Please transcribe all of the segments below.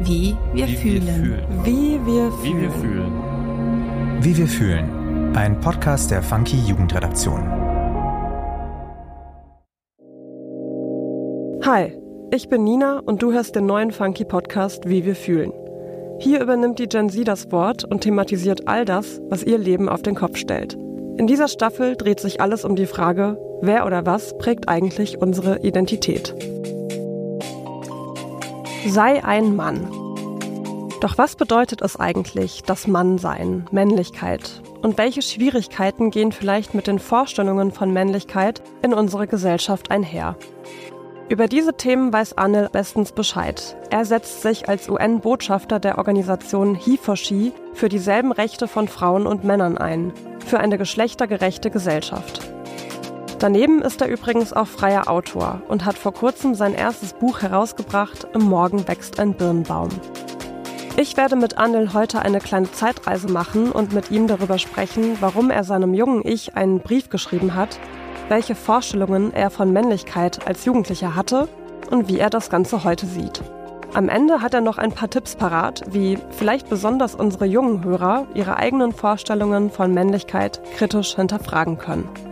Wie wir Wie fühlen. wir fühlen. Wie wir Wie wir fühlen. fühlen. Wie wir fühlen. Ein Podcast der Funky Jugendredaktion. Hi, ich bin Nina und du hörst den neuen Funky Podcast Wie wir fühlen. Hier übernimmt die Gen Z das Wort und thematisiert all das, was ihr Leben auf den Kopf stellt. In dieser Staffel dreht sich alles um die Frage, wer oder was prägt eigentlich unsere Identität. Sei ein Mann. Doch was bedeutet es eigentlich, das Mannsein, Männlichkeit? Und welche Schwierigkeiten gehen vielleicht mit den Vorstellungen von Männlichkeit in unserer Gesellschaft einher? Über diese Themen weiß Anil bestens Bescheid. Er setzt sich als UN-Botschafter der Organisation He4She für dieselben Rechte von Frauen und Männern ein, für eine geschlechtergerechte Gesellschaft. Daneben ist er übrigens auch freier Autor und hat vor kurzem sein erstes Buch herausgebracht, Im Morgen wächst ein Birnbaum. Ich werde mit Anil heute eine kleine Zeitreise machen und mit ihm darüber sprechen, warum er seinem jungen Ich einen Brief geschrieben hat, welche Vorstellungen er von Männlichkeit als Jugendlicher hatte und wie er das Ganze heute sieht. Am Ende hat er noch ein paar Tipps parat, wie vielleicht besonders unsere jungen Hörer ihre eigenen Vorstellungen von Männlichkeit kritisch hinterfragen können.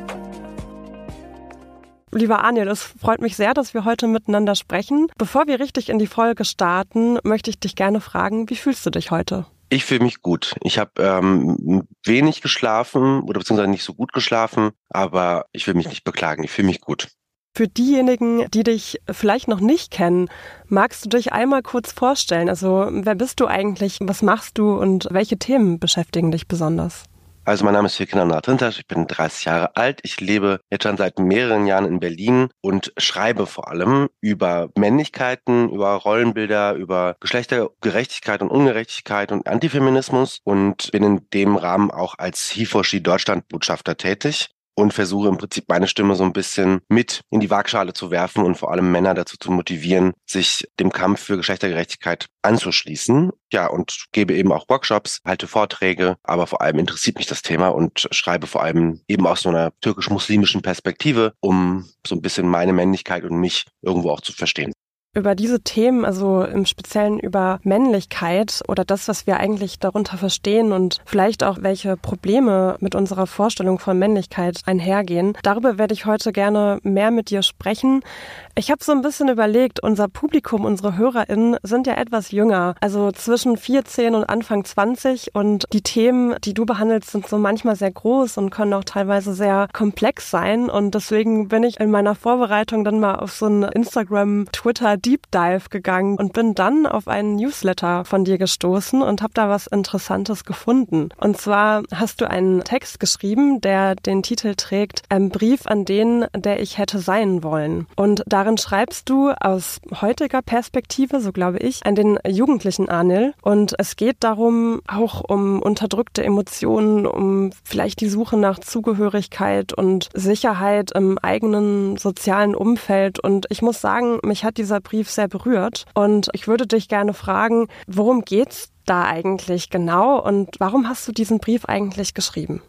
Lieber Anil, es freut mich sehr, dass wir heute miteinander sprechen. Bevor wir richtig in die Folge starten, möchte ich dich gerne fragen, wie fühlst du dich heute? Ich fühle mich gut. Ich habe ähm, wenig geschlafen oder beziehungsweise nicht so gut geschlafen, aber ich will mich nicht beklagen. Ich fühle mich gut. Für diejenigen, die dich vielleicht noch nicht kennen, magst du dich einmal kurz vorstellen? Also wer bist du eigentlich, was machst du und welche Themen beschäftigen dich besonders? Also mein Name ist Firkina Natrintasch, ich bin 30 Jahre alt. Ich lebe jetzt schon seit mehreren Jahren in Berlin und schreibe vor allem über Männlichkeiten, über Rollenbilder, über Geschlechtergerechtigkeit und Ungerechtigkeit und Antifeminismus und bin in dem Rahmen auch als He4She Deutschland Botschafter tätig und versuche im Prinzip meine Stimme so ein bisschen mit in die Waagschale zu werfen und vor allem Männer dazu zu motivieren, sich dem Kampf für Geschlechtergerechtigkeit anzuschließen. Ja, und gebe eben auch Workshops, halte Vorträge, aber vor allem interessiert mich das Thema und schreibe vor allem eben aus so einer türkisch-muslimischen Perspektive, um so ein bisschen meine Männlichkeit und mich irgendwo auch zu verstehen. Über diese Themen, also im Speziellen über Männlichkeit oder das, was wir eigentlich darunter verstehen und vielleicht auch welche Probleme mit unserer Vorstellung von Männlichkeit einhergehen, darüber werde ich heute gerne mehr mit dir sprechen. Ich habe so ein bisschen überlegt, unser Publikum, unsere HörerInnen sind ja etwas jünger, also zwischen 14 und Anfang 20 und die Themen, die du behandelst, sind so manchmal sehr groß und können auch teilweise sehr komplex sein und deswegen bin ich in meiner Vorbereitung dann mal auf so einen Instagram, Twitter Deep Dive gegangen und bin dann auf einen Newsletter von dir gestoßen und habe da was Interessantes gefunden. Und zwar hast du einen Text geschrieben, der den Titel trägt, ein Brief an den, der ich hätte sein wollen. Und darin schreibst du aus heutiger Perspektive, so glaube ich, an den jugendlichen Anil. Und es geht darum, auch um unterdrückte Emotionen, um vielleicht die Suche nach Zugehörigkeit und Sicherheit im eigenen sozialen Umfeld. Und ich muss sagen, mich hat dieser Brief sehr berührt. Und ich würde dich gerne fragen, worum geht's da eigentlich genau und warum hast du diesen Brief eigentlich geschrieben?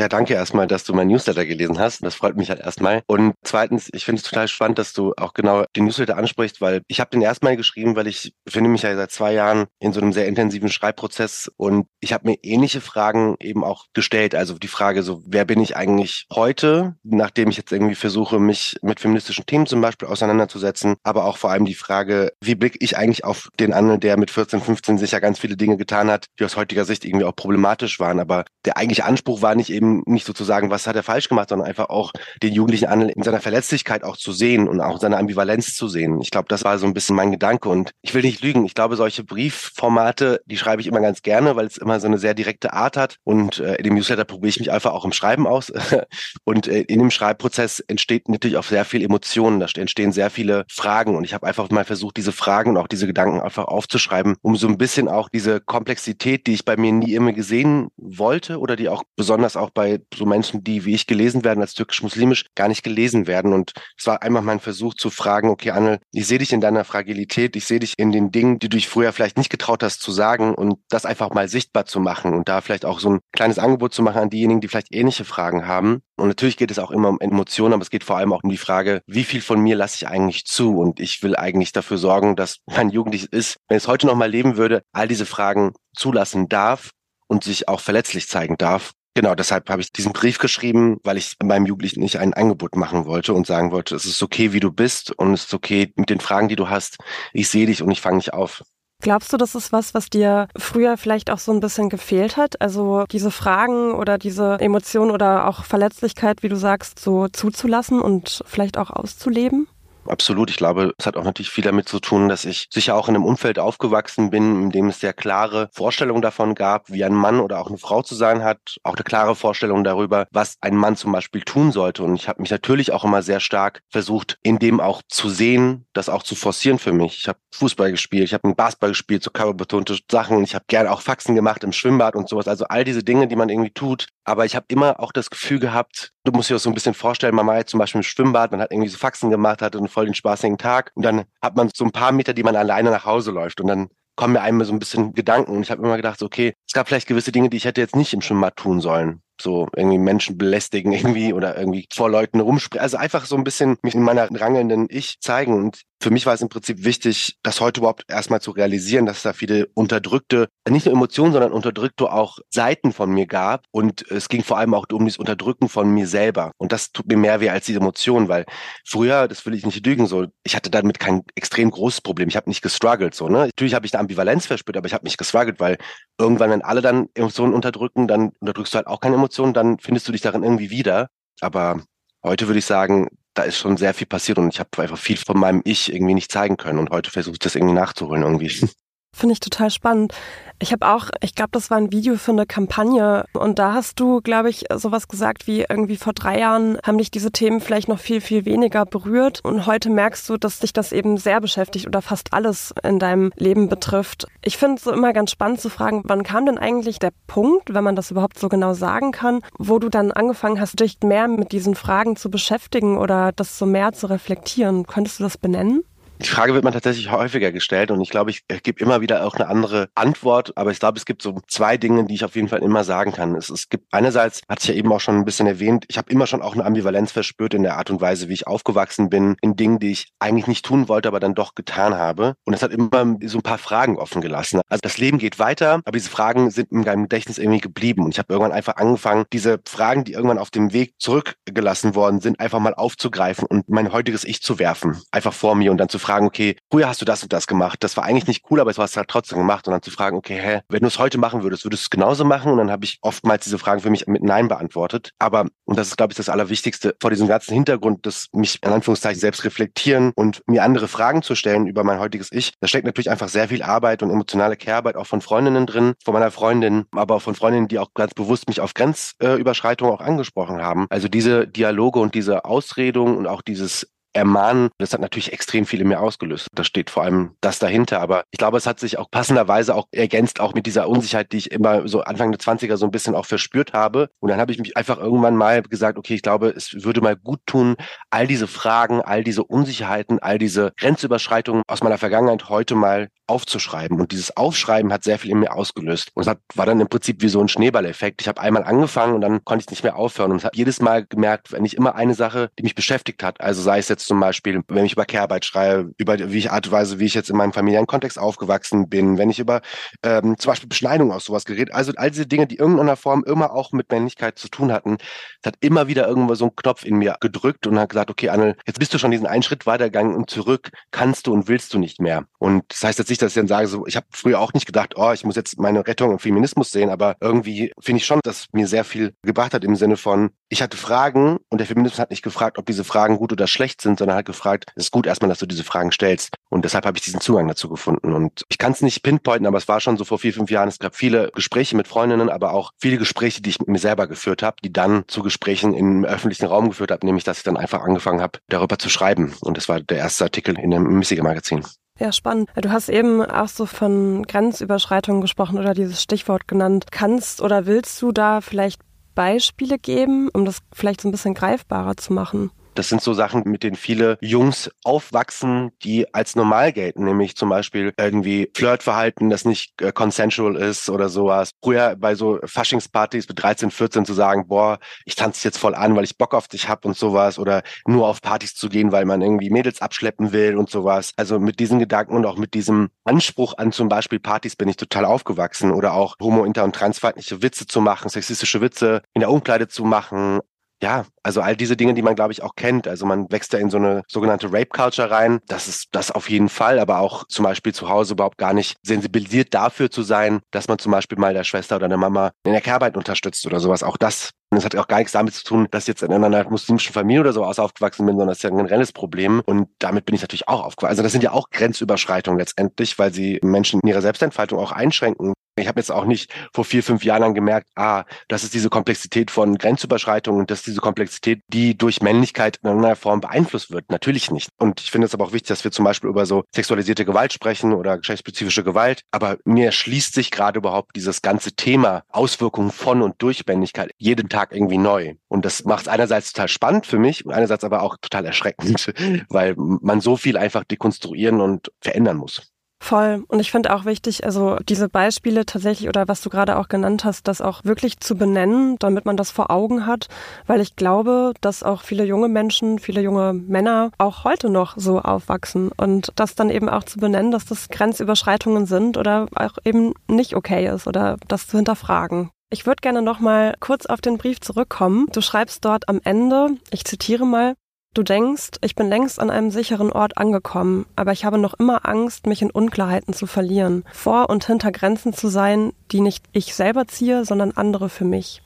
Ja, danke erstmal, dass du mein Newsletter gelesen hast. Das freut mich halt erstmal. Und zweitens, ich finde es total spannend, dass du auch genau den Newsletter ansprichst, weil ich habe den erstmal geschrieben, weil ich befinde mich ja seit zwei Jahren in so einem sehr intensiven Schreibprozess und ich habe mir ähnliche Fragen eben auch gestellt. Also die Frage so, wer bin ich eigentlich heute, nachdem ich jetzt irgendwie versuche, mich mit feministischen Themen zum Beispiel auseinanderzusetzen, aber auch vor allem die Frage, wie blicke ich eigentlich auf den anderen, der mit 14, 15 sicher ganz viele Dinge getan hat, die aus heutiger Sicht irgendwie auch problematisch waren. Aber der eigentliche Anspruch war nicht eben nicht sozusagen, was hat er falsch gemacht, sondern einfach auch den Jugendlichen an in seiner Verletzlichkeit auch zu sehen und auch seine Ambivalenz zu sehen. Ich glaube, das war so ein bisschen mein Gedanke und ich will nicht lügen. Ich glaube, solche Briefformate, die schreibe ich immer ganz gerne, weil es immer so eine sehr direkte Art hat und äh, in dem Newsletter probiere ich mich einfach auch im Schreiben aus und äh, in dem Schreibprozess entsteht natürlich auch sehr viel Emotionen, da entstehen sehr viele Fragen und ich habe einfach mal versucht, diese Fragen und auch diese Gedanken einfach aufzuschreiben, um so ein bisschen auch diese Komplexität, die ich bei mir nie immer gesehen wollte oder die auch besonders auch auch bei so Menschen, die wie ich gelesen werden, als türkisch-muslimisch, gar nicht gelesen werden. Und es war einmal mein Versuch zu fragen, okay, Anne, ich sehe dich in deiner Fragilität, ich sehe dich in den Dingen, die du dich früher vielleicht nicht getraut hast zu sagen und das einfach mal sichtbar zu machen und da vielleicht auch so ein kleines Angebot zu machen an diejenigen, die vielleicht ähnliche Fragen haben. Und natürlich geht es auch immer um Emotionen, aber es geht vor allem auch um die Frage, wie viel von mir lasse ich eigentlich zu? Und ich will eigentlich dafür sorgen, dass mein Jugendliches ist, wenn es heute noch mal leben würde, all diese Fragen zulassen darf und sich auch verletzlich zeigen darf. Genau, deshalb habe ich diesen Brief geschrieben, weil ich meinem Jugendlichen nicht ein Angebot machen wollte und sagen wollte, es ist okay, wie du bist und es ist okay mit den Fragen, die du hast. Ich sehe dich und ich fange nicht auf. Glaubst du, das ist was, was dir früher vielleicht auch so ein bisschen gefehlt hat? Also diese Fragen oder diese Emotionen oder auch Verletzlichkeit, wie du sagst, so zuzulassen und vielleicht auch auszuleben? Absolut. Ich glaube, es hat auch natürlich viel damit zu tun, dass ich sicher auch in einem Umfeld aufgewachsen bin, in dem es sehr klare Vorstellungen davon gab, wie ein Mann oder auch eine Frau zu sein hat. Auch eine klare Vorstellung darüber, was ein Mann zum Beispiel tun sollte. Und ich habe mich natürlich auch immer sehr stark versucht, in dem auch zu sehen, das auch zu forcieren für mich. Ich habe Fußball gespielt, ich habe Basketball gespielt, so körperbetonte Sachen. Ich habe gerne auch Faxen gemacht im Schwimmbad und sowas. Also all diese Dinge, die man irgendwie tut. Aber ich habe immer auch das Gefühl gehabt, du musst dir das so ein bisschen vorstellen, Mama jetzt zum Beispiel im Schwimmbad, man hat irgendwie so Faxen gemacht, hatte einen voll den spaßigen Tag und dann hat man so ein paar Meter, die man alleine nach Hause läuft und dann kommen mir einmal so ein bisschen Gedanken und ich habe immer gedacht, okay, es gab vielleicht gewisse Dinge, die ich hätte jetzt nicht im Schwimmbad tun sollen so irgendwie Menschen belästigen irgendwie oder irgendwie vor Leuten rumsprechen. Also einfach so ein bisschen mich in meiner rangelnden Ich zeigen. Und für mich war es im Prinzip wichtig, das heute überhaupt erstmal zu realisieren, dass es da viele unterdrückte, nicht nur Emotionen, sondern unterdrückte auch Seiten von mir gab. Und es ging vor allem auch um dieses Unterdrücken von mir selber. Und das tut mir mehr weh als diese Emotionen, weil früher, das will ich nicht lügen, so, ich hatte damit kein extrem großes Problem. Ich habe nicht gestruggelt, so, ne? Natürlich habe ich eine Ambivalenz verspürt, aber ich habe nicht gestruggelt, weil irgendwann, wenn alle dann Emotionen unterdrücken, dann unterdrückst du halt auch keine Emotionen, dann findest du dich darin irgendwie wieder. Aber heute würde ich sagen, da ist schon sehr viel passiert und ich habe einfach viel von meinem Ich irgendwie nicht zeigen können und heute versuche ich das irgendwie nachzuholen irgendwie. Finde ich total spannend. Ich habe auch, ich glaube, das war ein Video für eine Kampagne und da hast du, glaube ich, sowas gesagt wie irgendwie vor drei Jahren haben dich diese Themen vielleicht noch viel, viel weniger berührt und heute merkst du, dass dich das eben sehr beschäftigt oder fast alles in deinem Leben betrifft. Ich finde es so immer ganz spannend zu fragen, wann kam denn eigentlich der Punkt, wenn man das überhaupt so genau sagen kann, wo du dann angefangen hast, dich mehr mit diesen Fragen zu beschäftigen oder das so mehr zu reflektieren? Könntest du das benennen? Die Frage wird man tatsächlich häufiger gestellt und ich glaube, ich gebe immer wieder auch eine andere Antwort. Aber ich glaube, es gibt so zwei Dinge, die ich auf jeden Fall immer sagen kann. Es, es gibt einerseits, hatte ich ja eben auch schon ein bisschen erwähnt, ich habe immer schon auch eine Ambivalenz verspürt in der Art und Weise, wie ich aufgewachsen bin, in Dingen, die ich eigentlich nicht tun wollte, aber dann doch getan habe. Und es hat immer so ein paar Fragen offen gelassen. Also das Leben geht weiter, aber diese Fragen sind in meinem Gedächtnis irgendwie geblieben. Und ich habe irgendwann einfach angefangen, diese Fragen, die irgendwann auf dem Weg zurückgelassen worden sind, einfach mal aufzugreifen und mein heutiges Ich zu werfen. Einfach vor mir und dann zu fragen, fragen, okay, früher hast du das und das gemacht. Das war eigentlich nicht cool, aber es hast du halt trotzdem gemacht. Und dann zu fragen, okay, hä, wenn du es heute machen würdest, würdest du es genauso machen? Und dann habe ich oftmals diese Fragen für mich mit Nein beantwortet. Aber, und das ist, glaube ich, das Allerwichtigste, vor diesem ganzen Hintergrund, dass mich in Anführungszeichen selbst reflektieren und mir andere Fragen zu stellen über mein heutiges Ich, da steckt natürlich einfach sehr viel Arbeit und emotionale Kehrarbeit auch von Freundinnen drin, von meiner Freundin, aber auch von Freundinnen, die auch ganz bewusst mich auf Grenzüberschreitungen auch angesprochen haben. Also diese Dialoge und diese Ausredung und auch dieses ermahnen. Das hat natürlich extrem viel in mir ausgelöst. Da steht vor allem das dahinter. Aber ich glaube, es hat sich auch passenderweise auch ergänzt, auch mit dieser Unsicherheit, die ich immer so Anfang der 20er so ein bisschen auch verspürt habe. Und dann habe ich mich einfach irgendwann mal gesagt, okay, ich glaube, es würde mal gut tun, all diese Fragen, all diese Unsicherheiten, all diese Grenzüberschreitungen aus meiner Vergangenheit heute mal aufzuschreiben. Und dieses Aufschreiben hat sehr viel in mir ausgelöst. Und es hat, war dann im Prinzip wie so ein Schneeballeffekt. Ich habe einmal angefangen und dann konnte ich nicht mehr aufhören. Und habe jedes Mal gemerkt, wenn ich immer eine Sache, die mich beschäftigt hat, also sei es jetzt zum Beispiel, wenn ich über Care-Arbeit schreibe, über wie ich Art und Weise, wie ich jetzt in meinem familiären Kontext aufgewachsen bin, wenn ich über ähm, zum Beispiel Beschneidung aus sowas geredet, also all diese Dinge, die irgendeiner Form immer auch mit Männlichkeit zu tun hatten, hat immer wieder irgendwo so einen Knopf in mir gedrückt und hat gesagt, okay, Anne, jetzt bist du schon diesen einen Schritt weitergegangen und zurück kannst du und willst du nicht mehr. Und das heißt jetzt nicht, dass ich dann sage, so, ich habe früher auch nicht gedacht, oh, ich muss jetzt meine Rettung im Feminismus sehen, aber irgendwie finde ich schon, dass mir sehr viel gebracht hat im Sinne von, ich hatte Fragen und der Feminismus hat nicht gefragt, ob diese Fragen gut oder schlecht sind, sondern hat gefragt, es ist gut erstmal, dass du diese Fragen stellst. Und deshalb habe ich diesen Zugang dazu gefunden. Und ich kann es nicht pinpointen, aber es war schon so vor vier, fünf Jahren. Es gab viele Gespräche mit Freundinnen, aber auch viele Gespräche, die ich mit mir selber geführt habe, die dann zu Gesprächen im öffentlichen Raum geführt habe, nämlich dass ich dann einfach angefangen habe, darüber zu schreiben. Und das war der erste Artikel in dem Missiger Magazin. Ja, spannend. Du hast eben auch so von Grenzüberschreitungen gesprochen oder dieses Stichwort genannt. Kannst oder willst du da vielleicht Beispiele geben, um das vielleicht so ein bisschen greifbarer zu machen? Das sind so Sachen, mit denen viele Jungs aufwachsen, die als normal gelten, nämlich zum Beispiel irgendwie Flirtverhalten, das nicht äh, consensual ist oder sowas. Früher bei so Faschingspartys mit 13, 14 zu sagen, boah, ich tanze jetzt voll an, weil ich Bock auf dich hab und sowas oder nur auf Partys zu gehen, weil man irgendwie Mädels abschleppen will und sowas. Also mit diesen Gedanken und auch mit diesem Anspruch an zum Beispiel Partys bin ich total aufgewachsen oder auch homo-, inter- und transfeindliche Witze zu machen, sexistische Witze in der Umkleide zu machen, ja, also all diese Dinge, die man, glaube ich, auch kennt. Also man wächst da in so eine sogenannte Rape-Culture rein. Das ist das auf jeden Fall, aber auch zum Beispiel zu Hause überhaupt gar nicht sensibilisiert dafür zu sein, dass man zum Beispiel mal der Schwester oder der Mama in der Kehrarbeit unterstützt oder sowas. Auch das und es hat auch gar nichts damit zu tun, dass ich jetzt in einer muslimischen Familie oder so aus aufgewachsen bin, sondern es ist ja ein generelles Problem. Und damit bin ich natürlich auch aufgewachsen. Also das sind ja auch Grenzüberschreitungen letztendlich, weil sie Menschen in ihrer Selbstentfaltung auch einschränken. Ich habe jetzt auch nicht vor vier, fünf Jahren gemerkt, ah, das ist diese Komplexität von Grenzüberschreitungen und das ist diese Komplexität, die durch Männlichkeit in irgendeiner Form beeinflusst wird. Natürlich nicht. Und ich finde es aber auch wichtig, dass wir zum Beispiel über so sexualisierte Gewalt sprechen oder geschlechtsspezifische Gewalt. Aber mir schließt sich gerade überhaupt dieses ganze Thema Auswirkungen von und durch Männlichkeit jeden Tag irgendwie neu. Und das macht es einerseits total spannend für mich und einerseits aber auch total erschreckend, weil man so viel einfach dekonstruieren und verändern muss. Voll. Und ich finde auch wichtig, also diese Beispiele tatsächlich oder was du gerade auch genannt hast, das auch wirklich zu benennen, damit man das vor Augen hat, weil ich glaube, dass auch viele junge Menschen, viele junge Männer auch heute noch so aufwachsen und das dann eben auch zu benennen, dass das Grenzüberschreitungen sind oder auch eben nicht okay ist oder das zu hinterfragen. Ich würde gerne noch mal kurz auf den Brief zurückkommen. Du schreibst dort am Ende, ich zitiere mal, Du denkst, ich bin längst an einem sicheren Ort angekommen, aber ich habe noch immer Angst, mich in Unklarheiten zu verlieren, vor und hinter Grenzen zu sein, die nicht ich selber ziehe, sondern andere für mich.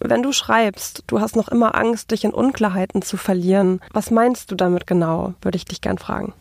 Wenn du schreibst, du hast noch immer Angst, dich in Unklarheiten zu verlieren, was meinst du damit genau, würde ich dich gern fragen.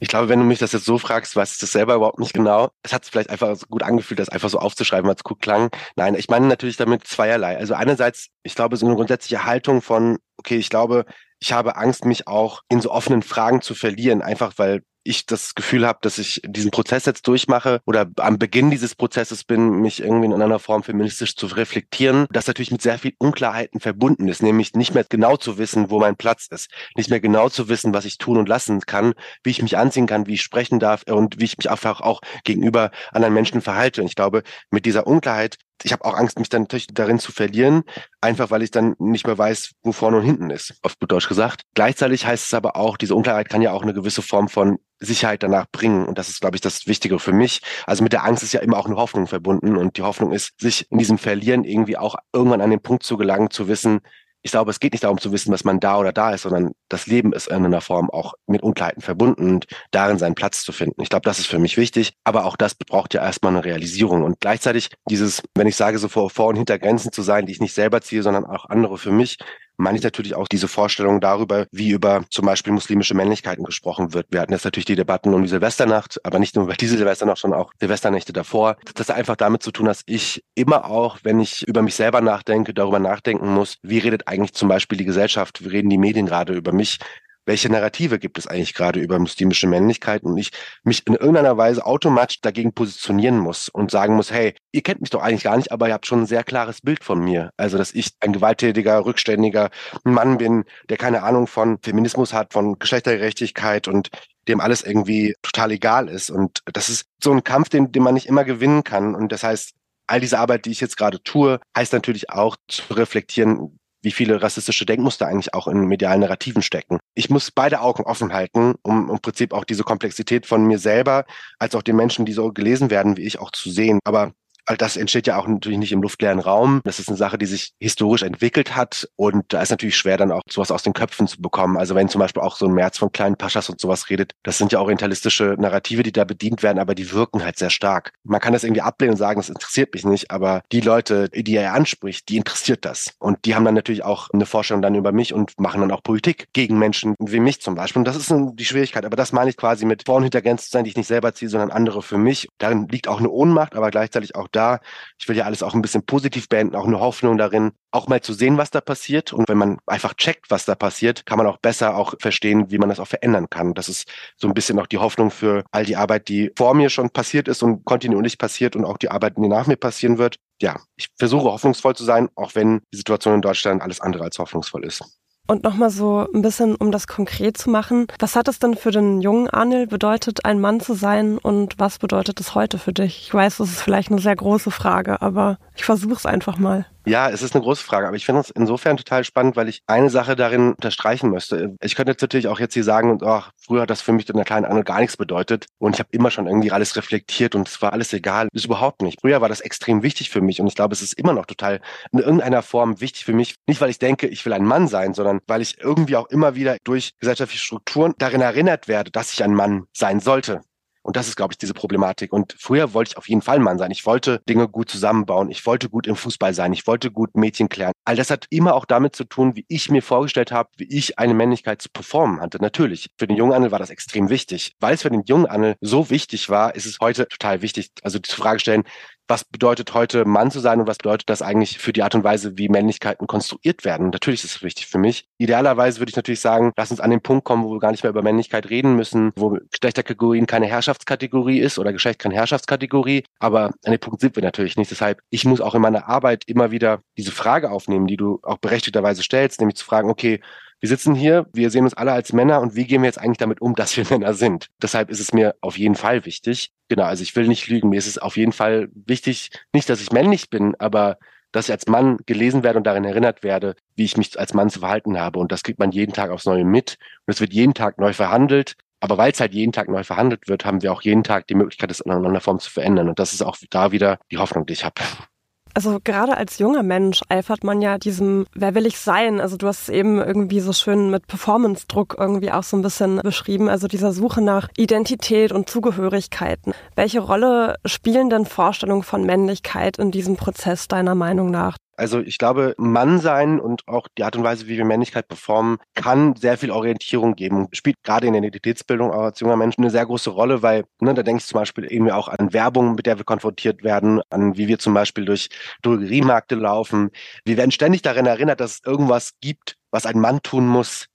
Ich glaube, wenn du mich das jetzt so fragst, weiß ich das selber überhaupt nicht genau. Es hat sich vielleicht einfach so gut angefühlt, das einfach so aufzuschreiben, es gut klang. Nein, ich meine natürlich damit zweierlei. Also einerseits, ich glaube, so eine grundsätzliche Haltung von, okay, ich glaube, ich habe Angst, mich auch in so offenen Fragen zu verlieren, einfach weil ich das Gefühl habe, dass ich diesen Prozess jetzt durchmache oder am Beginn dieses Prozesses bin, mich irgendwie in einer Form feministisch zu reflektieren, das natürlich mit sehr viel Unklarheiten verbunden ist, nämlich nicht mehr genau zu wissen, wo mein Platz ist, nicht mehr genau zu wissen, was ich tun und lassen kann, wie ich mich anziehen kann, wie ich sprechen darf und wie ich mich einfach auch gegenüber anderen Menschen verhalte. Und ich glaube, mit dieser Unklarheit ich habe auch Angst, mich dann natürlich darin zu verlieren, einfach weil ich dann nicht mehr weiß, wo vorne und hinten ist, auf gut Deutsch gesagt. Gleichzeitig heißt es aber auch, diese Unklarheit kann ja auch eine gewisse Form von Sicherheit danach bringen. Und das ist, glaube ich, das Wichtige für mich. Also mit der Angst ist ja immer auch eine Hoffnung verbunden. Und die Hoffnung ist, sich in diesem Verlieren irgendwie auch irgendwann an den Punkt zu gelangen, zu wissen, ich glaube, es geht nicht darum zu wissen, was man da oder da ist, sondern das Leben ist in einer Form auch mit Unklarheiten verbunden und darin seinen Platz zu finden. Ich glaube, das ist für mich wichtig, aber auch das braucht ja erstmal eine Realisierung und gleichzeitig dieses, wenn ich sage, so vor, vor und hinter Grenzen zu sein, die ich nicht selber ziehe, sondern auch andere für mich, meine ich natürlich auch diese Vorstellung darüber, wie über zum Beispiel muslimische Männlichkeiten gesprochen wird. Wir hatten jetzt natürlich die Debatten um die Silvesternacht, aber nicht nur über diese Silvesternacht, sondern auch Silvesternächte davor. Das hat einfach damit zu tun, dass ich immer auch, wenn ich über mich selber nachdenke, darüber nachdenken muss, wie redet eigentlich zum Beispiel die Gesellschaft, wie reden die Medien gerade über mich, welche Narrative gibt es eigentlich gerade über muslimische Männlichkeit und ich mich in irgendeiner Weise automatisch dagegen positionieren muss und sagen muss, hey, ihr kennt mich doch eigentlich gar nicht, aber ihr habt schon ein sehr klares Bild von mir. Also, dass ich ein gewalttätiger, rückständiger Mann bin, der keine Ahnung von Feminismus hat, von Geschlechtergerechtigkeit und dem alles irgendwie total egal ist. Und das ist so ein Kampf, den, den man nicht immer gewinnen kann. Und das heißt, all diese Arbeit, die ich jetzt gerade tue, heißt natürlich auch zu reflektieren, wie viele rassistische Denkmuster eigentlich auch in medialen Narrativen stecken. Ich muss beide Augen offen halten, um im Prinzip auch diese Komplexität von mir selber, als auch den Menschen, die so gelesen werden, wie ich auch zu sehen. Aber all das entsteht ja auch natürlich nicht im luftleeren Raum. Das ist eine Sache, die sich historisch entwickelt hat. Und da ist natürlich schwer, dann auch sowas aus den Köpfen zu bekommen. Also wenn zum Beispiel auch so ein März von kleinen Paschas und sowas redet, das sind ja orientalistische Narrative, die da bedient werden, aber die wirken halt sehr stark. Man kann das irgendwie ablehnen und sagen, das interessiert mich nicht, aber die Leute, die er anspricht, die interessiert das. Und die haben dann natürlich auch eine Vorstellung dann über mich und machen dann auch Politik gegen Menschen wie mich zum Beispiel. Und das ist die Schwierigkeit. Aber das meine ich quasi mit Vor- und Hintergrenzen sein, die ich nicht selber ziehe, sondern andere für mich. Darin liegt auch eine Ohnmacht, aber gleichzeitig auch da. Ich will ja alles auch ein bisschen positiv beenden, auch eine Hoffnung darin, auch mal zu sehen, was da passiert. Und wenn man einfach checkt, was da passiert, kann man auch besser auch verstehen, wie man das auch verändern kann. Das ist so ein bisschen auch die Hoffnung für all die Arbeit, die vor mir schon passiert ist und kontinuierlich passiert und auch die Arbeit, die nach mir passieren wird. ja, ich versuche hoffnungsvoll zu sein, auch wenn die Situation in Deutschland alles andere als hoffnungsvoll ist. Und nochmal so ein bisschen, um das konkret zu machen. Was hat es denn für den jungen Anil bedeutet, ein Mann zu sein und was bedeutet es heute für dich? Ich weiß, das ist vielleicht eine sehr große Frage, aber ich versuche es einfach mal. Ja, es ist eine große Frage, aber ich finde es insofern total spannend, weil ich eine Sache darin unterstreichen möchte. Ich könnte jetzt natürlich auch jetzt hier sagen, oh, früher hat das für mich in der kleinen Anne gar nichts bedeutet und ich habe immer schon irgendwie alles reflektiert und es war alles egal. Ist überhaupt nicht. Früher war das extrem wichtig für mich und ich glaube, es ist immer noch total in irgendeiner Form wichtig für mich. Nicht, weil ich denke, ich will ein Mann sein, sondern weil ich irgendwie auch immer wieder durch gesellschaftliche Strukturen darin erinnert werde, dass ich ein Mann sein sollte. Und das ist, glaube ich, diese Problematik. Und früher wollte ich auf jeden Fall Mann sein. Ich wollte Dinge gut zusammenbauen. Ich wollte gut im Fußball sein. Ich wollte gut Mädchen klären. All das hat immer auch damit zu tun, wie ich mir vorgestellt habe, wie ich eine Männlichkeit zu performen hatte. Natürlich, für den jungen Annel war das extrem wichtig. Weil es für den jungen Annel so wichtig war, ist es heute total wichtig, also die Frage stellen, was bedeutet heute Mann zu sein und was bedeutet das eigentlich für die Art und Weise, wie Männlichkeiten konstruiert werden. Natürlich ist es wichtig für mich. Idealerweise würde ich natürlich sagen, lass uns an den Punkt kommen, wo wir gar nicht mehr über Männlichkeit reden müssen, wo Geschlechterkategorien keine Herrschaftskategorie ist oder Geschlecht keine Herrschaftskategorie. Aber an dem Punkt sind wir natürlich nicht. Deshalb, ich muss auch in meiner Arbeit immer wieder diese Frage aufnehmen, die du auch berechtigterweise stellst, nämlich zu fragen, okay, wir sitzen hier, wir sehen uns alle als Männer und wie gehen wir jetzt eigentlich damit um, dass wir Männer sind? Deshalb ist es mir auf jeden Fall wichtig. Genau, also ich will nicht lügen. Mir ist es auf jeden Fall wichtig, nicht, dass ich männlich bin, aber dass ich als Mann gelesen werde und darin erinnert werde, wie ich mich als Mann zu verhalten habe. Und das kriegt man jeden Tag aufs Neue mit. Und es wird jeden Tag neu verhandelt. Aber weil es halt jeden Tag neu verhandelt wird, haben wir auch jeden Tag die Möglichkeit, es in einer Form zu verändern. Und das ist auch da wieder die Hoffnung, die ich habe. Also gerade als junger Mensch eifert man ja diesem, wer will ich sein? Also du hast es eben irgendwie so schön mit Performance-Druck irgendwie auch so ein bisschen beschrieben, also dieser Suche nach Identität und Zugehörigkeiten. Welche Rolle spielen denn Vorstellungen von Männlichkeit in diesem Prozess deiner Meinung nach? Also ich glaube, Mann sein und auch die Art und Weise, wie wir Männlichkeit performen, kann sehr viel Orientierung geben spielt gerade in der Identitätsbildung auch als junger Mensch eine sehr große Rolle, weil ne, da denke ich zum Beispiel eben auch an Werbung, mit der wir konfrontiert werden, an wie wir zum Beispiel durch Drogeriemärkte laufen. Wir werden ständig daran erinnert, dass es irgendwas gibt, was ein Mann tun muss,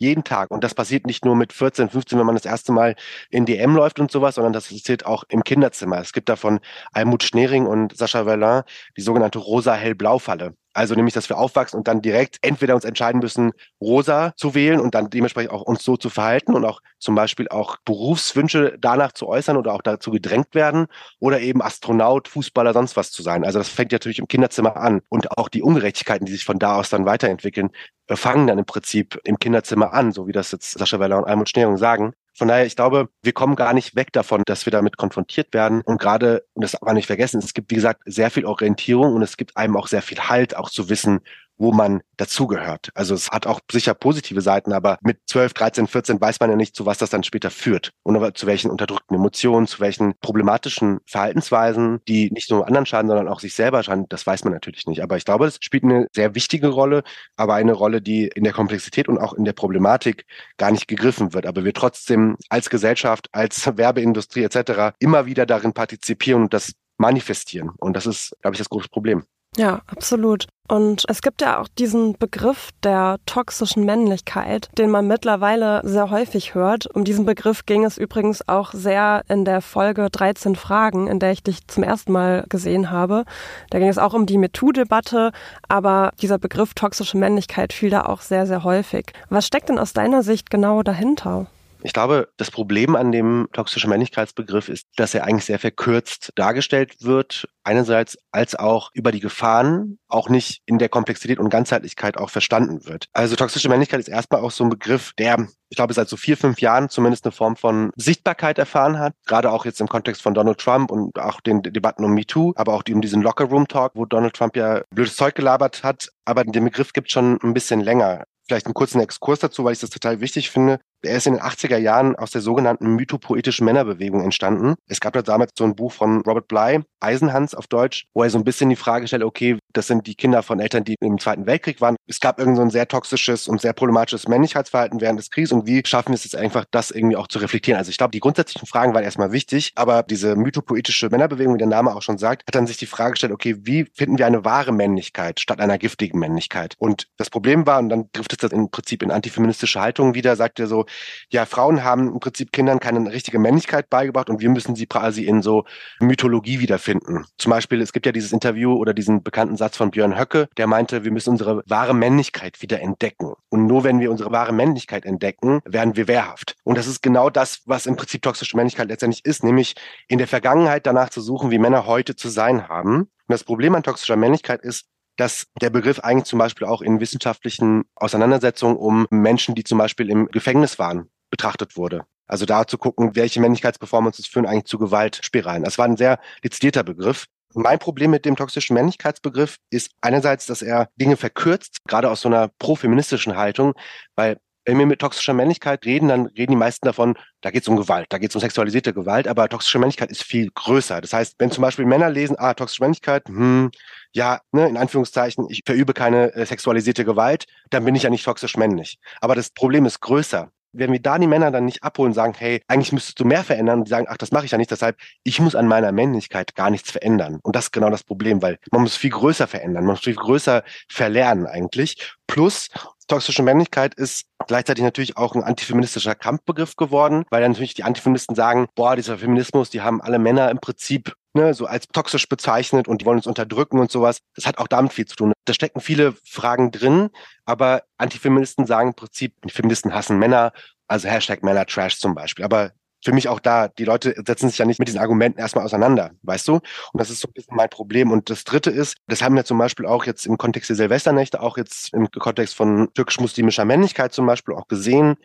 jeden Tag. Und das passiert nicht nur mit 14, 15, wenn man das erste Mal in DM läuft und sowas, sondern das passiert auch im Kinderzimmer. Es gibt davon Almut Schnering und Sascha Verlin die sogenannte rosa-hell-blau-Falle. Also nämlich, dass wir aufwachsen und dann direkt entweder uns entscheiden müssen, rosa zu wählen und dann dementsprechend auch uns so zu verhalten und auch zum Beispiel auch Berufswünsche danach zu äußern oder auch dazu gedrängt werden oder eben Astronaut, Fußballer, sonst was zu sein. Also das fängt natürlich im Kinderzimmer an und auch die Ungerechtigkeiten, die sich von da aus dann weiterentwickeln, fangen dann im Prinzip im Kinderzimmer an, so wie das jetzt Sascha Weller und Almut Schneerung sagen. Von daher, ich glaube, wir kommen gar nicht weg davon, dass wir damit konfrontiert werden. Und gerade, und das darf man nicht vergessen, es gibt, wie gesagt, sehr viel Orientierung und es gibt einem auch sehr viel Halt, auch zu wissen, wo man dazugehört. Also es hat auch sicher positive Seiten, aber mit 12, 13, 14 weiß man ja nicht, zu was das dann später führt und zu welchen unterdrückten Emotionen, zu welchen problematischen Verhaltensweisen, die nicht nur anderen schaden, sondern auch sich selber schaden, das weiß man natürlich nicht. Aber ich glaube, es spielt eine sehr wichtige Rolle, aber eine Rolle, die in der Komplexität und auch in der Problematik gar nicht gegriffen wird. Aber wir trotzdem als Gesellschaft, als Werbeindustrie etc. immer wieder darin partizipieren und das manifestieren. Und das ist, glaube ich, das große Problem. Ja, absolut. Und es gibt ja auch diesen Begriff der toxischen Männlichkeit, den man mittlerweile sehr häufig hört. Um diesen Begriff ging es übrigens auch sehr in der Folge 13 Fragen, in der ich dich zum ersten Mal gesehen habe. Da ging es auch um die MeToo-Debatte, aber dieser Begriff toxische Männlichkeit fiel da auch sehr, sehr häufig. Was steckt denn aus deiner Sicht genau dahinter? Ich glaube, das Problem an dem toxischen Männlichkeitsbegriff ist, dass er eigentlich sehr verkürzt dargestellt wird. Einerseits als auch über die Gefahren auch nicht in der Komplexität und Ganzheitlichkeit auch verstanden wird. Also toxische Männlichkeit ist erstmal auch so ein Begriff, der, ich glaube, seit so vier, fünf Jahren zumindest eine Form von Sichtbarkeit erfahren hat. Gerade auch jetzt im Kontext von Donald Trump und auch den Debatten um MeToo, aber auch um diesen Locker Room Talk, wo Donald Trump ja blödes Zeug gelabert hat. Aber den Begriff gibt schon ein bisschen länger. Vielleicht einen kurzen Exkurs dazu, weil ich das total wichtig finde. Er ist in den 80er Jahren aus der sogenannten mythopoetischen Männerbewegung entstanden. Es gab da damals so ein Buch von Robert Bly, Eisenhans auf Deutsch, wo er so ein bisschen die Frage stellt, okay, das sind die Kinder von Eltern, die im Zweiten Weltkrieg waren. Es gab irgend so ein sehr toxisches und sehr problematisches Männlichkeitsverhalten während des Krieges und wie schaffen wir es jetzt einfach, das irgendwie auch zu reflektieren? Also ich glaube, die grundsätzlichen Fragen waren erstmal wichtig, aber diese mythopoetische Männerbewegung, wie der Name auch schon sagt, hat dann sich die Frage gestellt, okay, wie finden wir eine wahre Männlichkeit statt einer giftigen Männlichkeit? Und das Problem war, und dann trifft es das im Prinzip in antifeministische Haltungen wieder, sagt er so, ja, Frauen haben im Prinzip Kindern keine richtige Männlichkeit beigebracht und wir müssen sie quasi in so Mythologie wiederfinden. Zum Beispiel, es gibt ja dieses Interview oder diesen bekannten Satz von Björn Höcke, der meinte, wir müssen unsere wahre Männlichkeit wieder entdecken. Und nur wenn wir unsere wahre Männlichkeit entdecken, werden wir wehrhaft. Und das ist genau das, was im Prinzip toxische Männlichkeit letztendlich ist, nämlich in der Vergangenheit danach zu suchen, wie Männer heute zu sein haben. Und das Problem an toxischer Männlichkeit ist, dass der Begriff eigentlich zum Beispiel auch in wissenschaftlichen Auseinandersetzungen um Menschen, die zum Beispiel im Gefängnis waren, betrachtet wurde. Also da zu gucken, welche Männlichkeitsperformances führen eigentlich zu Gewaltspiralen. Das war ein sehr dezidierter Begriff. Mein Problem mit dem toxischen Männlichkeitsbegriff ist einerseits, dass er Dinge verkürzt, gerade aus so einer profeministischen Haltung, weil wenn wir mit toxischer Männlichkeit reden, dann reden die meisten davon, da geht es um Gewalt, da geht es um sexualisierte Gewalt, aber toxische Männlichkeit ist viel größer. Das heißt, wenn zum Beispiel Männer lesen, ah, toxische Männlichkeit, hm, ja, ne, in Anführungszeichen, ich verübe keine äh, sexualisierte Gewalt, dann bin ich ja nicht toxisch männlich. Aber das Problem ist größer. Wenn wir da die Männer dann nicht abholen und sagen, hey, eigentlich müsstest du mehr verändern und die sagen, ach, das mache ich ja nicht, deshalb, ich muss an meiner Männlichkeit gar nichts verändern. Und das ist genau das Problem, weil man muss viel größer verändern, man muss viel größer verlernen eigentlich. Plus, toxische Männlichkeit ist gleichzeitig natürlich auch ein antifeministischer Kampfbegriff geworden, weil dann natürlich die Antifeministen sagen, boah, dieser Feminismus, die haben alle Männer im Prinzip ne, so als toxisch bezeichnet und die wollen uns unterdrücken und sowas. Das hat auch damit viel zu tun. Da stecken viele Fragen drin, aber Antifeministen sagen im Prinzip, Feministen hassen Männer, also Hashtag Männer Trash zum Beispiel. Aber für mich auch da, die Leute setzen sich ja nicht mit diesen Argumenten erstmal auseinander, weißt du? Und das ist so ein bisschen mein Problem. Und das Dritte ist, das haben wir zum Beispiel auch jetzt im Kontext der Silvesternächte, auch jetzt im Kontext von türkisch-muslimischer Männlichkeit zum Beispiel auch gesehen,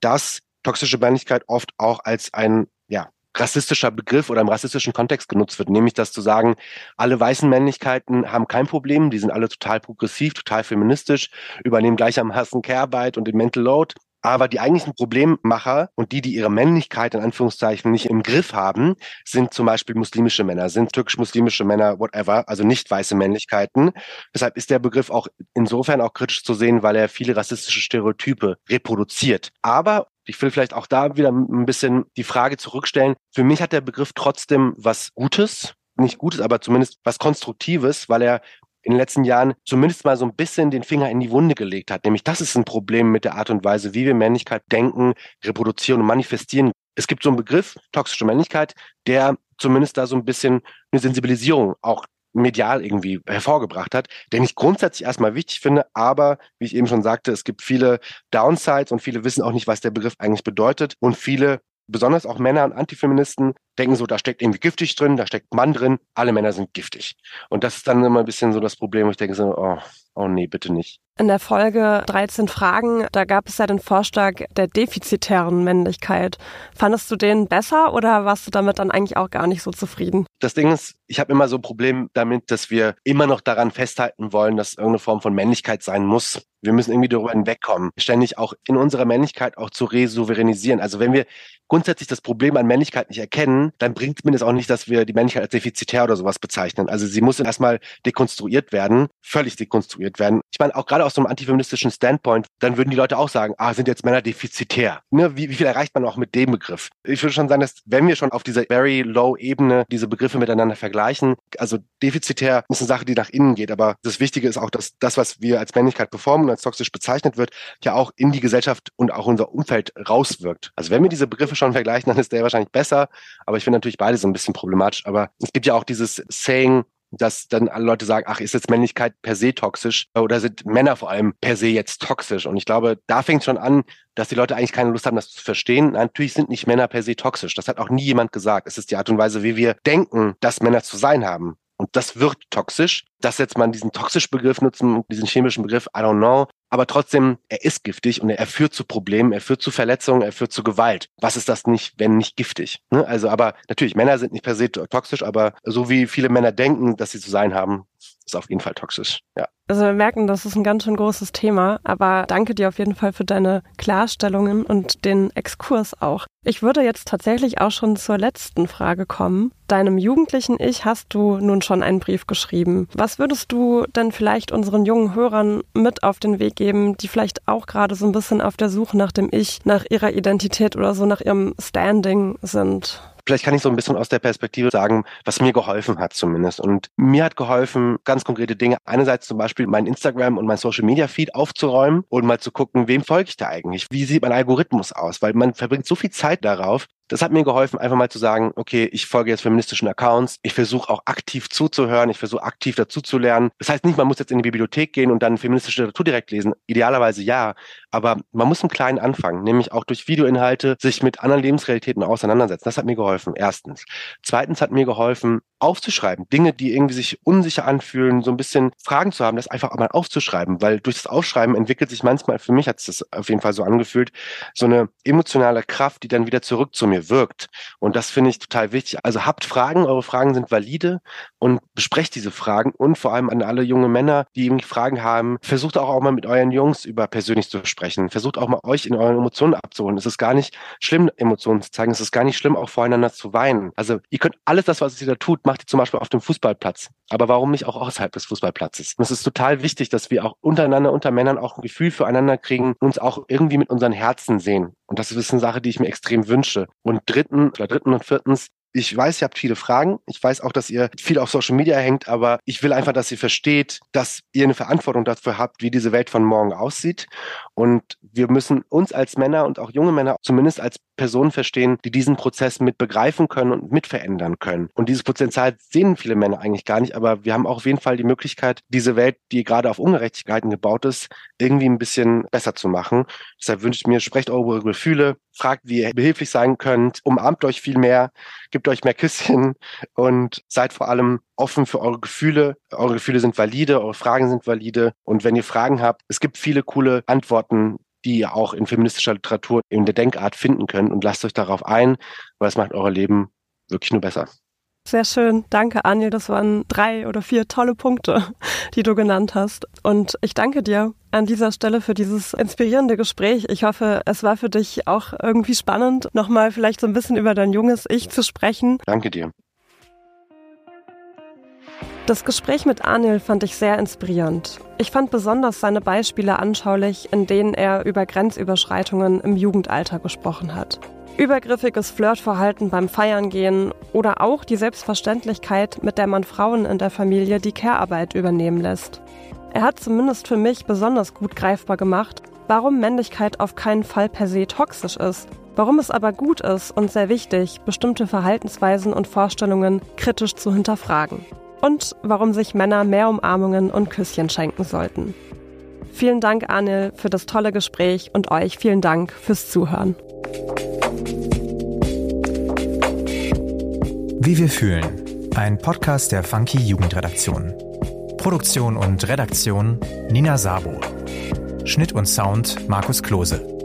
dass toxische Männlichkeit oft auch als ein, ja, rassistischer Begriff oder im rassistischen Kontext genutzt wird, nämlich das zu sagen, alle weißen Männlichkeiten haben kein Problem, die sind alle total progressiv, total feministisch, übernehmen gleichermaßen Care-Arbeit und den Mental Load aber die eigentlichen Problemmacher und die, die ihre Männlichkeit in Anführungszeichen nicht im Griff haben, sind zum Beispiel muslimische Männer, sind türkisch-muslimische Männer, whatever, also nicht weiße Männlichkeiten. Deshalb ist der Begriff auch insofern auch kritisch zu sehen, weil er viele rassistische Stereotype reproduziert. Aber ich will vielleicht auch da wieder ein bisschen die Frage zurückstellen. Für mich hat der Begriff trotzdem was Gutes, nicht Gutes, aber zumindest was Konstruktives, weil er in den letzten Jahren zumindest mal so ein bisschen den Finger in die Wunde gelegt hat. Nämlich das ist ein Problem mit der Art und Weise, wie wir Männlichkeit denken, reproduzieren und manifestieren. Es gibt so einen Begriff, toxische Männlichkeit, der zumindest da so ein bisschen eine Sensibilisierung auch medial irgendwie hervorgebracht hat, den ich grundsätzlich erstmal wichtig finde, aber wie ich eben schon sagte, es gibt viele Downsides und viele wissen auch nicht, was der Begriff eigentlich bedeutet und viele besonders auch Männer und Antifeministen denken so, da steckt irgendwie giftig drin, da steckt Mann drin, alle Männer sind giftig. Und das ist dann immer ein bisschen so das Problem, wo ich denke so, oh, oh nee, bitte nicht. In der Folge 13 Fragen, da gab es ja den Vorschlag der defizitären Männlichkeit. Fandest du den besser oder warst du damit dann eigentlich auch gar nicht so zufrieden? Das Ding ist, ich habe immer so ein Problem damit, dass wir immer noch daran festhalten wollen, dass irgendeine Form von Männlichkeit sein muss. Wir müssen irgendwie darüber hinwegkommen, ständig auch in unserer Männlichkeit auch zu resouveränisieren. Also wenn wir grundsätzlich das Problem an Männlichkeit nicht erkennen, dann bringt mir das auch nicht, dass wir die Männlichkeit als defizitär oder sowas bezeichnen. Also sie muss erstmal dekonstruiert werden, völlig dekonstruiert werden. Ich meine, auch gerade aus so einem antifeministischen Standpoint, dann würden die Leute auch sagen, ah, sind jetzt Männer defizitär. Ne? Wie, wie viel erreicht man auch mit dem Begriff? Ich würde schon sagen, dass wenn wir schon auf dieser very low Ebene diese Begriffe miteinander vergleichen, also defizitär ist eine Sache, die nach innen geht, aber das Wichtige ist auch, dass das, was wir als Männlichkeit performen und als toxisch bezeichnet wird, ja auch in die Gesellschaft und auch unser Umfeld rauswirkt. Also wenn wir diese Begriffe schon vergleichen, dann ist der wahrscheinlich besser. Aber ich finde natürlich beide so ein bisschen problematisch. Aber es gibt ja auch dieses Saying, dass dann alle Leute sagen, ach, ist jetzt Männlichkeit per se toxisch oder sind Männer vor allem per se jetzt toxisch? Und ich glaube, da fängt schon an, dass die Leute eigentlich keine Lust haben, das zu verstehen. Natürlich sind nicht Männer per se toxisch. Das hat auch nie jemand gesagt. Es ist die Art und Weise, wie wir denken, dass Männer zu sein haben. Und das wird toxisch. Dass jetzt man diesen toxisch Begriff nutzen, diesen chemischen Begriff, I don't know. Aber trotzdem, er ist giftig und er führt zu Problemen, er führt zu Verletzungen, er führt zu Gewalt. Was ist das nicht, wenn nicht giftig? Ne? Also, aber natürlich, Männer sind nicht per se toxisch, aber so wie viele Männer denken, dass sie zu sein haben, ist auf jeden Fall toxisch. Ja. Also wir merken, das ist ein ganz schön großes Thema, aber danke dir auf jeden Fall für deine Klarstellungen und den Exkurs auch. Ich würde jetzt tatsächlich auch schon zur letzten Frage kommen. Deinem jugendlichen Ich hast du nun schon einen Brief geschrieben. Was würdest du denn vielleicht unseren jungen Hörern mit auf den Weg geben, die vielleicht auch gerade so ein bisschen auf der Suche nach dem Ich, nach ihrer Identität oder so nach ihrem Standing sind? Vielleicht kann ich so ein bisschen aus der Perspektive sagen, was mir geholfen hat zumindest. Und mir hat geholfen, ganz konkrete Dinge. Einerseits zum Beispiel mein Instagram und mein Social Media Feed aufzuräumen und mal zu gucken, wem folge ich da eigentlich? Wie sieht mein Algorithmus aus? Weil man verbringt so viel Zeit darauf, das hat mir geholfen, einfach mal zu sagen, okay, ich folge jetzt feministischen Accounts, ich versuche auch aktiv zuzuhören, ich versuche aktiv dazu zu lernen. Das heißt nicht, man muss jetzt in die Bibliothek gehen und dann feministische Literatur direkt lesen. Idealerweise ja, aber man muss im Kleinen anfangen, nämlich auch durch Videoinhalte sich mit anderen Lebensrealitäten auseinandersetzen. Das hat mir geholfen, erstens. Zweitens hat mir geholfen, aufzuschreiben, Dinge, die irgendwie sich unsicher anfühlen, so ein bisschen Fragen zu haben, das einfach mal aufzuschreiben, weil durch das Aufschreiben entwickelt sich manchmal, für mich hat es das auf jeden Fall so angefühlt, so eine emotionale Kraft, die dann wieder zurück zu mir wirkt. Und das finde ich total wichtig. Also habt Fragen, eure Fragen sind valide und besprecht diese Fragen und vor allem an alle junge Männer, die irgendwie Fragen haben, versucht auch, auch mal mit euren Jungs über persönlich zu sprechen. Versucht auch mal euch in euren Emotionen abzuholen. Es ist gar nicht schlimm, Emotionen zu zeigen. Es ist gar nicht schlimm, auch voreinander zu weinen. Also ihr könnt alles das, was ihr da tut, macht ihr zum Beispiel auf dem Fußballplatz. Aber warum nicht auch außerhalb des Fußballplatzes? Und es ist total wichtig, dass wir auch untereinander, unter Männern auch ein Gefühl füreinander kriegen, uns auch irgendwie mit unseren Herzen sehen. Und das ist eine Sache, die ich mir extrem wünsche. Und dritten oder dritten und viertens, ich weiß, ihr habt viele Fragen. Ich weiß auch, dass ihr viel auf Social Media hängt, aber ich will einfach, dass ihr versteht, dass ihr eine Verantwortung dafür habt, wie diese Welt von morgen aussieht. Und wir müssen uns als Männer und auch junge Männer zumindest als Personen verstehen, die diesen Prozess mit begreifen können und mit verändern können. Und dieses Potenzial sehen viele Männer eigentlich gar nicht, aber wir haben auch auf jeden Fall die Möglichkeit, diese Welt, die gerade auf Ungerechtigkeiten gebaut ist, irgendwie ein bisschen besser zu machen. Deshalb wünsche ich mir, sprecht eure Gefühle, fragt, wie ihr behilflich sein könnt, umarmt euch viel mehr, gebt euch mehr Küsschen und seid vor allem offen für eure Gefühle. Eure Gefühle sind valide, eure Fragen sind valide. Und wenn ihr Fragen habt, es gibt viele coole Antworten, die ihr auch in feministischer Literatur in der Denkart finden könnt und lasst euch darauf ein, weil es macht euer Leben wirklich nur besser. Sehr schön. Danke, Anil. Das waren drei oder vier tolle Punkte, die du genannt hast. Und ich danke dir an dieser Stelle für dieses inspirierende Gespräch. Ich hoffe, es war für dich auch irgendwie spannend, nochmal vielleicht so ein bisschen über dein junges Ich zu sprechen. Danke dir. Das Gespräch mit Anil fand ich sehr inspirierend. Ich fand besonders seine Beispiele anschaulich, in denen er über Grenzüberschreitungen im Jugendalter gesprochen hat. Übergriffiges Flirtverhalten beim Feiern gehen oder auch die Selbstverständlichkeit, mit der man Frauen in der Familie die Care-Arbeit übernehmen lässt. Er hat zumindest für mich besonders gut greifbar gemacht, warum Männlichkeit auf keinen Fall per se toxisch ist, warum es aber gut ist und sehr wichtig, bestimmte Verhaltensweisen und Vorstellungen kritisch zu hinterfragen und warum sich Männer mehr Umarmungen und Küsschen schenken sollten. Vielen Dank, Anil, für das tolle Gespräch und euch vielen Dank fürs Zuhören. Wie wir fühlen. Ein Podcast der Funky Jugendredaktion. Produktion und Redaktion Nina Sabo. Schnitt und Sound Markus Klose.